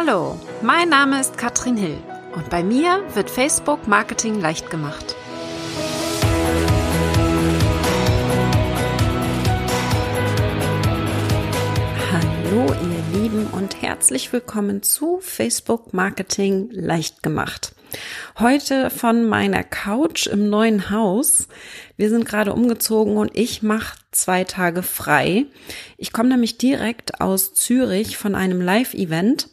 Hallo, mein Name ist Katrin Hill und bei mir wird Facebook Marketing leicht gemacht. Hallo ihr Lieben und herzlich willkommen zu Facebook Marketing leicht gemacht. Heute von meiner Couch im neuen Haus. Wir sind gerade umgezogen und ich mache zwei Tage frei. Ich komme nämlich direkt aus Zürich von einem Live-Event.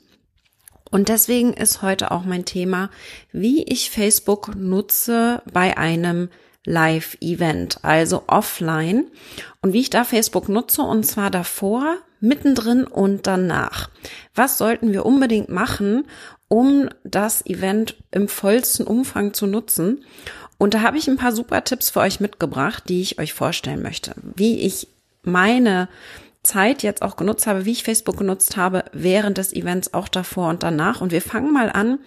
Und deswegen ist heute auch mein Thema, wie ich Facebook nutze bei einem Live-Event, also offline und wie ich da Facebook nutze und zwar davor, mittendrin und danach. Was sollten wir unbedingt machen, um das Event im vollsten Umfang zu nutzen? Und da habe ich ein paar super Tipps für euch mitgebracht, die ich euch vorstellen möchte, wie ich meine Zeit jetzt auch genutzt habe, wie ich Facebook genutzt habe, während des Events, auch davor und danach. Und wir fangen mal an.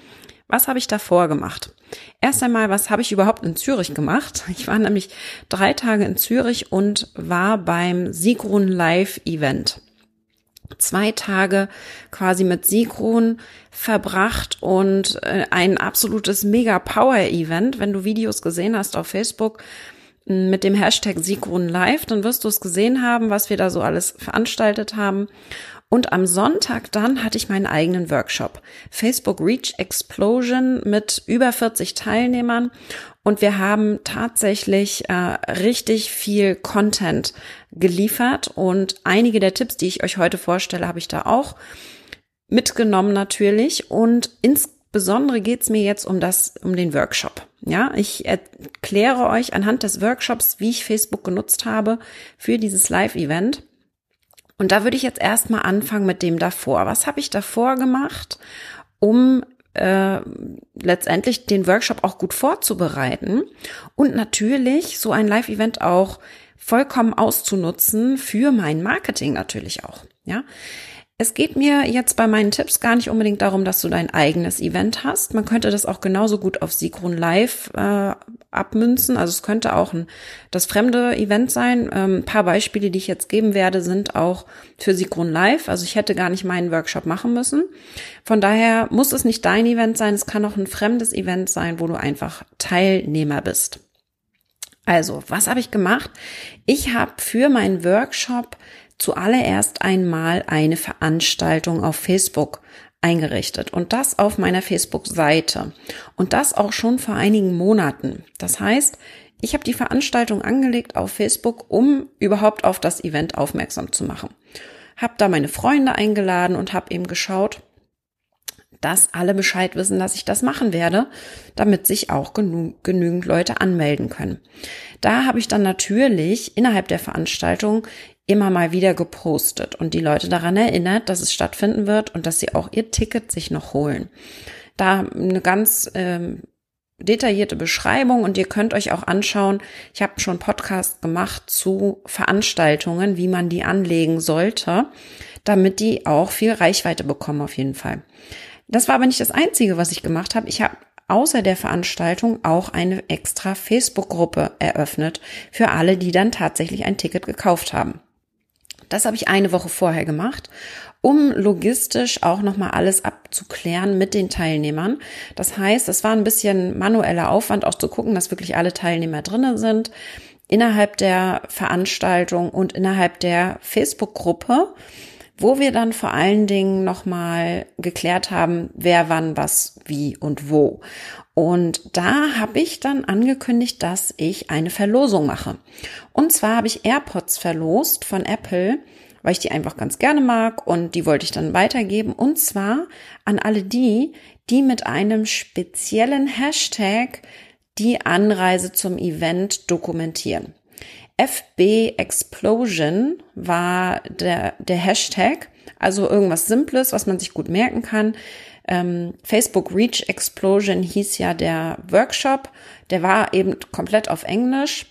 Was habe ich davor gemacht? Erst einmal, was habe ich überhaupt in Zürich gemacht? Ich war nämlich drei Tage in Zürich und war beim Sigrun Live Event. Zwei Tage quasi mit Sigrun verbracht und äh, ein absolutes Mega Power Event. Wenn du Videos gesehen hast auf Facebook, mit dem Hashtag Sigrun Live, dann wirst du es gesehen haben, was wir da so alles veranstaltet haben. Und am Sonntag dann hatte ich meinen eigenen Workshop. Facebook Reach Explosion mit über 40 Teilnehmern. Und wir haben tatsächlich äh, richtig viel Content geliefert. Und einige der Tipps, die ich euch heute vorstelle, habe ich da auch mitgenommen natürlich. Und insbesondere geht es mir jetzt um das, um den Workshop. Ja, ich erkläre euch anhand des Workshops, wie ich Facebook genutzt habe für dieses Live-Event. Und da würde ich jetzt erstmal anfangen mit dem davor. Was habe ich davor gemacht, um äh, letztendlich den Workshop auch gut vorzubereiten und natürlich so ein Live-Event auch vollkommen auszunutzen für mein Marketing natürlich auch. Ja, es geht mir jetzt bei meinen Tipps gar nicht unbedingt darum, dass du dein eigenes Event hast. Man könnte das auch genauso gut auf Sigrun Live äh, abmünzen. Also es könnte auch ein, das fremde Event sein. Ähm, ein paar Beispiele, die ich jetzt geben werde, sind auch für Sigrun Live. Also ich hätte gar nicht meinen Workshop machen müssen. Von daher muss es nicht dein Event sein. Es kann auch ein fremdes Event sein, wo du einfach Teilnehmer bist. Also, was habe ich gemacht? Ich habe für meinen Workshop zuallererst einmal eine Veranstaltung auf Facebook eingerichtet und das auf meiner Facebook-Seite und das auch schon vor einigen Monaten. Das heißt, ich habe die Veranstaltung angelegt auf Facebook, um überhaupt auf das Event aufmerksam zu machen. Hab da meine Freunde eingeladen und habe eben geschaut, dass alle Bescheid wissen, dass ich das machen werde, damit sich auch genü genügend Leute anmelden können. Da habe ich dann natürlich innerhalb der Veranstaltung immer mal wieder gepostet und die Leute daran erinnert, dass es stattfinden wird und dass sie auch ihr Ticket sich noch holen. Da eine ganz ähm, detaillierte Beschreibung und ihr könnt euch auch anschauen, ich habe schon Podcast gemacht zu Veranstaltungen, wie man die anlegen sollte, damit die auch viel Reichweite bekommen auf jeden Fall. Das war aber nicht das Einzige, was ich gemacht habe. Ich habe außer der Veranstaltung auch eine extra Facebook-Gruppe eröffnet für alle, die dann tatsächlich ein Ticket gekauft haben. Das habe ich eine Woche vorher gemacht, um logistisch auch nochmal alles abzuklären mit den Teilnehmern. Das heißt, es war ein bisschen manueller Aufwand, auch zu gucken, dass wirklich alle Teilnehmer drinnen sind innerhalb der Veranstaltung und innerhalb der Facebook-Gruppe, wo wir dann vor allen Dingen nochmal geklärt haben, wer wann was wie und wo. Und da habe ich dann angekündigt, dass ich eine Verlosung mache. Und zwar habe ich AirPods verlost von Apple, weil ich die einfach ganz gerne mag und die wollte ich dann weitergeben. Und zwar an alle die, die mit einem speziellen Hashtag die Anreise zum Event dokumentieren. FB Explosion war der, der Hashtag, also irgendwas Simples, was man sich gut merken kann. Ähm, Facebook Reach Explosion hieß ja der Workshop. Der war eben komplett auf Englisch.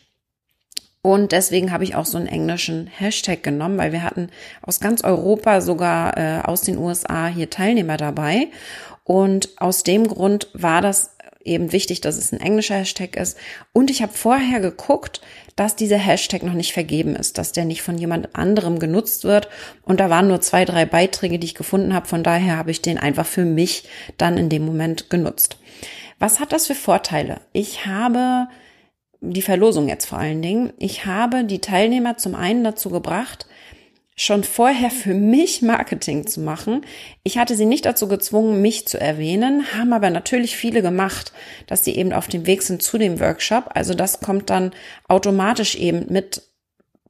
Und deswegen habe ich auch so einen englischen Hashtag genommen, weil wir hatten aus ganz Europa, sogar äh, aus den USA hier Teilnehmer dabei. Und aus dem Grund war das eben wichtig, dass es ein englischer Hashtag ist. Und ich habe vorher geguckt, dass dieser Hashtag noch nicht vergeben ist, dass der nicht von jemand anderem genutzt wird. Und da waren nur zwei, drei Beiträge, die ich gefunden habe. Von daher habe ich den einfach für mich dann in dem Moment genutzt. Was hat das für Vorteile? Ich habe die Verlosung jetzt vor allen Dingen. Ich habe die Teilnehmer zum einen dazu gebracht, schon vorher für mich Marketing zu machen. Ich hatte sie nicht dazu gezwungen, mich zu erwähnen, haben aber natürlich viele gemacht, dass sie eben auf dem Weg sind zu dem Workshop. Also das kommt dann automatisch eben mit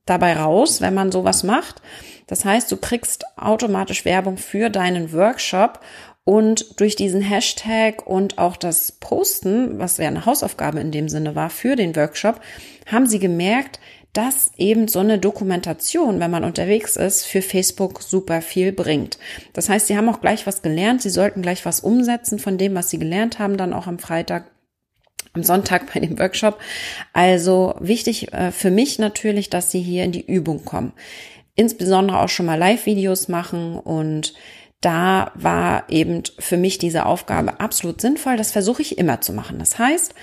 dabei raus, wenn man sowas macht. Das heißt, du kriegst automatisch Werbung für deinen Workshop und durch diesen Hashtag und auch das Posten, was ja eine Hausaufgabe in dem Sinne war für den Workshop, haben sie gemerkt, dass eben so eine Dokumentation, wenn man unterwegs ist, für Facebook super viel bringt. Das heißt, sie haben auch gleich was gelernt, sie sollten gleich was umsetzen von dem, was sie gelernt haben, dann auch am Freitag am Sonntag bei dem Workshop. Also wichtig äh, für mich natürlich, dass sie hier in die Übung kommen. Insbesondere auch schon mal Live-Videos machen und da war eben für mich diese Aufgabe absolut sinnvoll. Das versuche ich immer zu machen. Das heißt,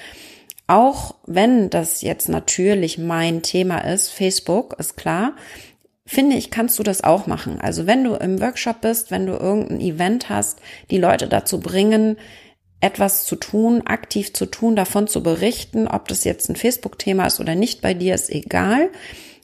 auch wenn das jetzt natürlich mein Thema ist, Facebook ist klar, finde ich, kannst du das auch machen. Also wenn du im Workshop bist, wenn du irgendein Event hast, die Leute dazu bringen, etwas zu tun, aktiv zu tun, davon zu berichten, ob das jetzt ein Facebook-Thema ist oder nicht bei dir, ist egal.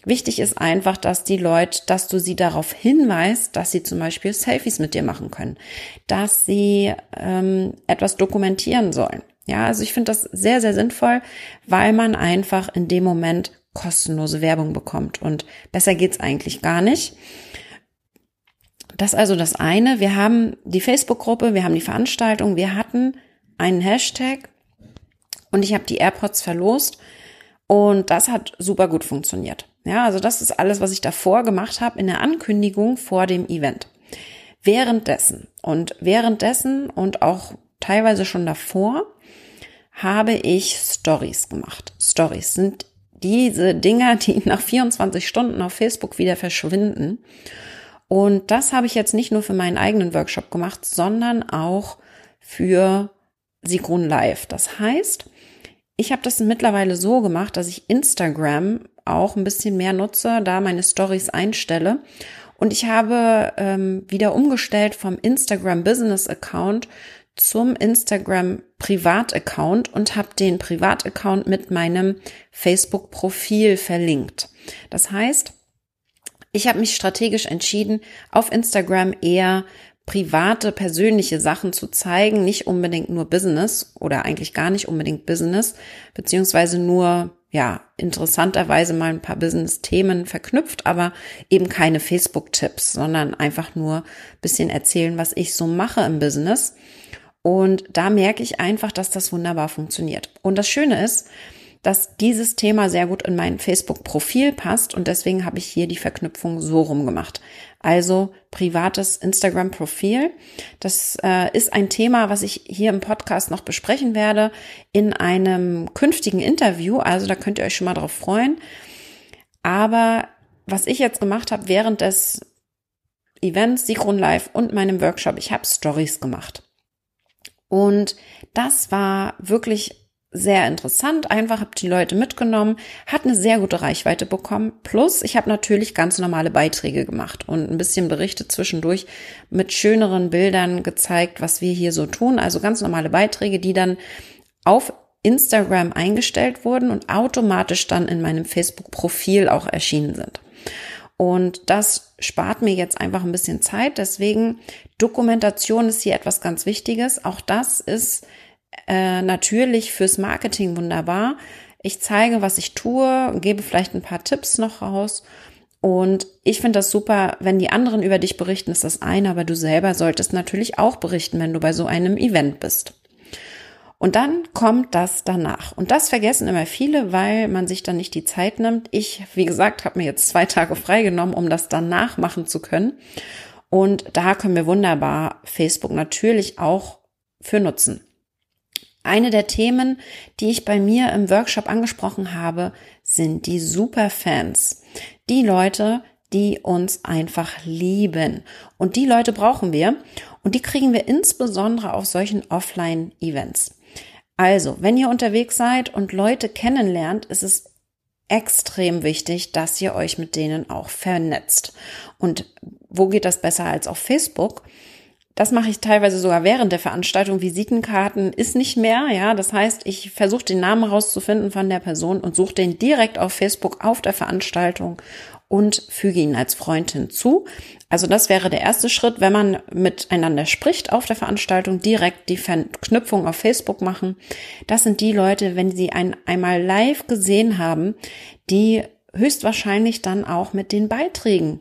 Wichtig ist einfach, dass die Leute, dass du sie darauf hinweist, dass sie zum Beispiel Selfies mit dir machen können, dass sie ähm, etwas dokumentieren sollen. Ja, also ich finde das sehr, sehr sinnvoll, weil man einfach in dem Moment kostenlose Werbung bekommt. Und besser geht's eigentlich gar nicht. Das ist also das eine. Wir haben die Facebook-Gruppe, wir haben die Veranstaltung, wir hatten einen Hashtag und ich habe die AirPods verlost und das hat super gut funktioniert. Ja, also das ist alles, was ich davor gemacht habe in der Ankündigung vor dem Event. Währenddessen und währenddessen und auch teilweise schon davor habe ich Stories gemacht. Stories sind diese Dinger, die nach 24 Stunden auf Facebook wieder verschwinden. Und das habe ich jetzt nicht nur für meinen eigenen Workshop gemacht, sondern auch für Sigrun Live. Das heißt, ich habe das mittlerweile so gemacht, dass ich Instagram auch ein bisschen mehr nutze, da meine Stories einstelle. Und ich habe ähm, wieder umgestellt vom Instagram Business Account zum Instagram Privataccount und habe den Privataccount mit meinem Facebook-Profil verlinkt. Das heißt, ich habe mich strategisch entschieden, auf Instagram eher private, persönliche Sachen zu zeigen, nicht unbedingt nur Business oder eigentlich gar nicht unbedingt Business, beziehungsweise nur, ja, interessanterweise mal ein paar Business-Themen verknüpft, aber eben keine Facebook-Tipps, sondern einfach nur bisschen erzählen, was ich so mache im Business. Und da merke ich einfach, dass das wunderbar funktioniert. Und das Schöne ist, dass dieses Thema sehr gut in mein Facebook-Profil passt und deswegen habe ich hier die Verknüpfung so rum gemacht. Also privates Instagram-Profil. Das äh, ist ein Thema, was ich hier im Podcast noch besprechen werde in einem künftigen Interview. Also da könnt ihr euch schon mal drauf freuen. Aber was ich jetzt gemacht habe während des Events Synchron Live und meinem Workshop, ich habe Stories gemacht. Und das war wirklich sehr interessant. Einfach habe die Leute mitgenommen, hat eine sehr gute Reichweite bekommen. Plus, ich habe natürlich ganz normale Beiträge gemacht und ein bisschen berichtet zwischendurch mit schöneren Bildern gezeigt, was wir hier so tun. Also ganz normale Beiträge, die dann auf Instagram eingestellt wurden und automatisch dann in meinem Facebook-Profil auch erschienen sind. Und das spart mir jetzt einfach ein bisschen Zeit. Deswegen Dokumentation ist hier etwas ganz Wichtiges. Auch das ist äh, natürlich fürs Marketing wunderbar. Ich zeige, was ich tue, gebe vielleicht ein paar Tipps noch raus. Und ich finde das super, wenn die anderen über dich berichten, ist das eine, aber du selber solltest natürlich auch berichten, wenn du bei so einem Event bist. Und dann kommt das danach. Und das vergessen immer viele, weil man sich dann nicht die Zeit nimmt. Ich, wie gesagt, habe mir jetzt zwei Tage freigenommen, um das danach machen zu können. Und da können wir wunderbar Facebook natürlich auch für nutzen. Eine der Themen, die ich bei mir im Workshop angesprochen habe, sind die Superfans. Die Leute, die uns einfach lieben. Und die Leute brauchen wir. Und die kriegen wir insbesondere auf solchen Offline-Events. Also, wenn ihr unterwegs seid und Leute kennenlernt, ist es extrem wichtig, dass ihr euch mit denen auch vernetzt. Und wo geht das besser als auf Facebook? Das mache ich teilweise sogar während der Veranstaltung. Visitenkarten ist nicht mehr, ja. Das heißt, ich versuche den Namen rauszufinden von der Person und suche den direkt auf Facebook auf der Veranstaltung und füge ihn als Freund hinzu. Also das wäre der erste Schritt, wenn man miteinander spricht auf der Veranstaltung, direkt die Verknüpfung auf Facebook machen. Das sind die Leute, wenn sie einen einmal live gesehen haben, die höchstwahrscheinlich dann auch mit den Beiträgen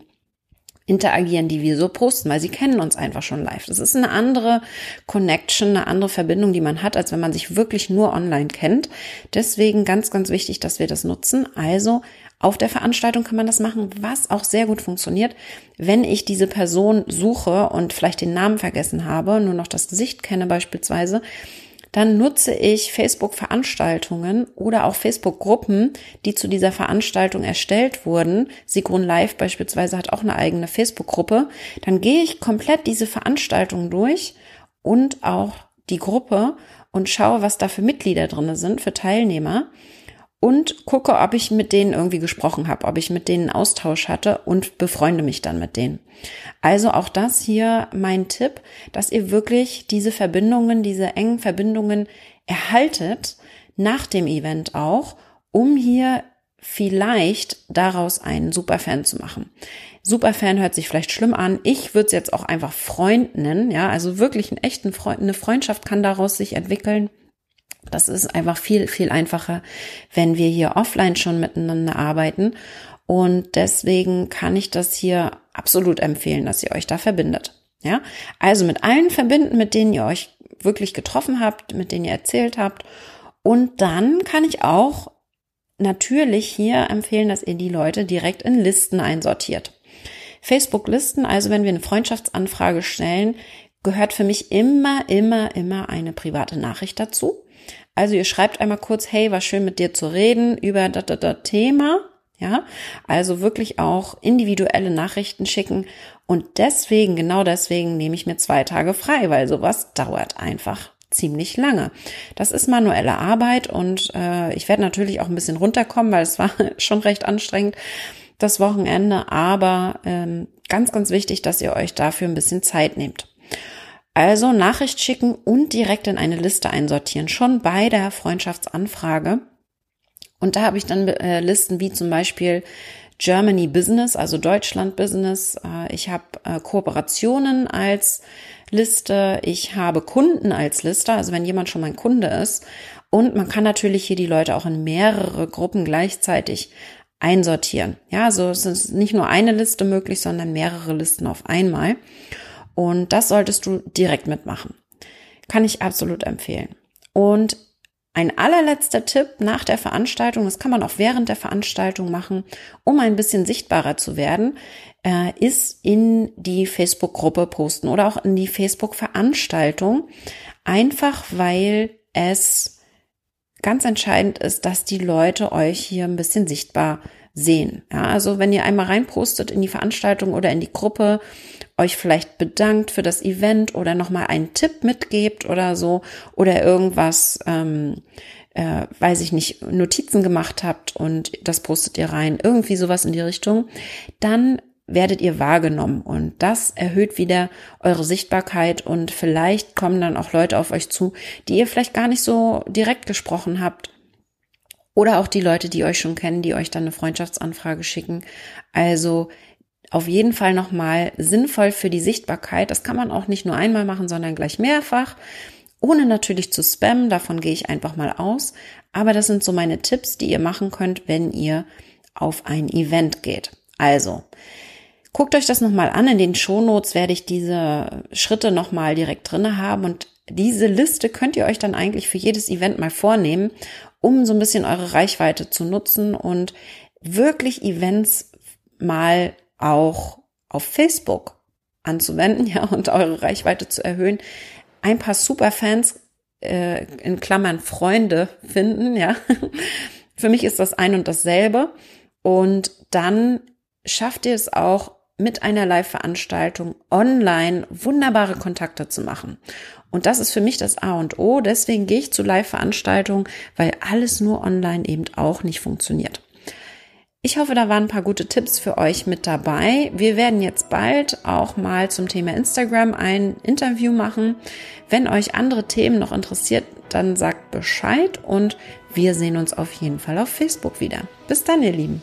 interagieren, die wir so posten, weil sie kennen uns einfach schon live. Das ist eine andere Connection, eine andere Verbindung, die man hat, als wenn man sich wirklich nur online kennt. Deswegen ganz, ganz wichtig, dass wir das nutzen. Also auf der Veranstaltung kann man das machen, was auch sehr gut funktioniert. Wenn ich diese Person suche und vielleicht den Namen vergessen habe, nur noch das Gesicht kenne beispielsweise, dann nutze ich Facebook-Veranstaltungen oder auch Facebook-Gruppen, die zu dieser Veranstaltung erstellt wurden. Sigrun Live beispielsweise hat auch eine eigene Facebook-Gruppe. Dann gehe ich komplett diese Veranstaltung durch und auch die Gruppe und schaue, was da für Mitglieder drinne sind, für Teilnehmer und gucke, ob ich mit denen irgendwie gesprochen habe, ob ich mit denen Austausch hatte und befreunde mich dann mit denen. Also auch das hier mein Tipp, dass ihr wirklich diese Verbindungen, diese engen Verbindungen erhaltet, nach dem Event auch, um hier vielleicht daraus einen Superfan zu machen. Superfan hört sich vielleicht schlimm an. Ich würde es jetzt auch einfach Freund nennen. Ja, also wirklich einen echten Freund, eine Freundschaft kann daraus sich entwickeln. Das ist einfach viel, viel einfacher, wenn wir hier offline schon miteinander arbeiten. Und deswegen kann ich das hier absolut empfehlen, dass ihr euch da verbindet. Ja, also mit allen verbinden, mit denen ihr euch wirklich getroffen habt, mit denen ihr erzählt habt. Und dann kann ich auch natürlich hier empfehlen, dass ihr die Leute direkt in Listen einsortiert. Facebook-Listen, also wenn wir eine Freundschaftsanfrage stellen, gehört für mich immer, immer, immer eine private Nachricht dazu. Also ihr schreibt einmal kurz, hey, war schön mit dir zu reden über das, das, das Thema. Ja, also wirklich auch individuelle Nachrichten schicken. Und deswegen, genau deswegen nehme ich mir zwei Tage frei, weil sowas dauert einfach ziemlich lange. Das ist manuelle Arbeit und äh, ich werde natürlich auch ein bisschen runterkommen, weil es war schon recht anstrengend das Wochenende. Aber ähm, ganz, ganz wichtig, dass ihr euch dafür ein bisschen Zeit nehmt. Also Nachricht schicken und direkt in eine Liste einsortieren, schon bei der Freundschaftsanfrage. Und da habe ich dann äh, Listen wie zum Beispiel Germany Business, also Deutschland Business. Äh, ich habe äh, Kooperationen als Liste. Ich habe Kunden als Liste, also wenn jemand schon mein Kunde ist. Und man kann natürlich hier die Leute auch in mehrere Gruppen gleichzeitig einsortieren. Ja, also es ist nicht nur eine Liste möglich, sondern mehrere Listen auf einmal. Und das solltest du direkt mitmachen. Kann ich absolut empfehlen. Und ein allerletzter Tipp nach der Veranstaltung, das kann man auch während der Veranstaltung machen, um ein bisschen sichtbarer zu werden, äh, ist in die Facebook-Gruppe posten oder auch in die Facebook-Veranstaltung. Einfach weil es ganz entscheidend ist, dass die Leute euch hier ein bisschen sichtbar sehen. Ja, also wenn ihr einmal reinpostet in die Veranstaltung oder in die Gruppe, euch vielleicht bedankt für das Event oder nochmal einen Tipp mitgebt oder so oder irgendwas, ähm, äh, weiß ich nicht, Notizen gemacht habt und das postet ihr rein, irgendwie sowas in die Richtung, dann werdet ihr wahrgenommen und das erhöht wieder eure Sichtbarkeit und vielleicht kommen dann auch Leute auf euch zu, die ihr vielleicht gar nicht so direkt gesprochen habt oder auch die Leute, die euch schon kennen, die euch dann eine Freundschaftsanfrage schicken. Also auf jeden Fall nochmal sinnvoll für die Sichtbarkeit. Das kann man auch nicht nur einmal machen, sondern gleich mehrfach. Ohne natürlich zu spammen, davon gehe ich einfach mal aus. Aber das sind so meine Tipps, die ihr machen könnt, wenn ihr auf ein Event geht. Also, guckt euch das nochmal an. In den Shownotes werde ich diese Schritte nochmal direkt drinne haben und diese Liste könnt ihr euch dann eigentlich für jedes Event mal vornehmen, um so ein bisschen eure Reichweite zu nutzen und wirklich Events mal auch auf Facebook anzuwenden, ja, und eure Reichweite zu erhöhen, ein paar Superfans äh, in Klammern Freunde finden, ja. Für mich ist das ein und dasselbe. Und dann schafft ihr es auch, mit einer Live-Veranstaltung online wunderbare Kontakte zu machen. Und das ist für mich das A und O. Deswegen gehe ich zu Live-Veranstaltungen, weil alles nur online eben auch nicht funktioniert. Ich hoffe, da waren ein paar gute Tipps für euch mit dabei. Wir werden jetzt bald auch mal zum Thema Instagram ein Interview machen. Wenn euch andere Themen noch interessiert, dann sagt Bescheid und wir sehen uns auf jeden Fall auf Facebook wieder. Bis dann, ihr Lieben.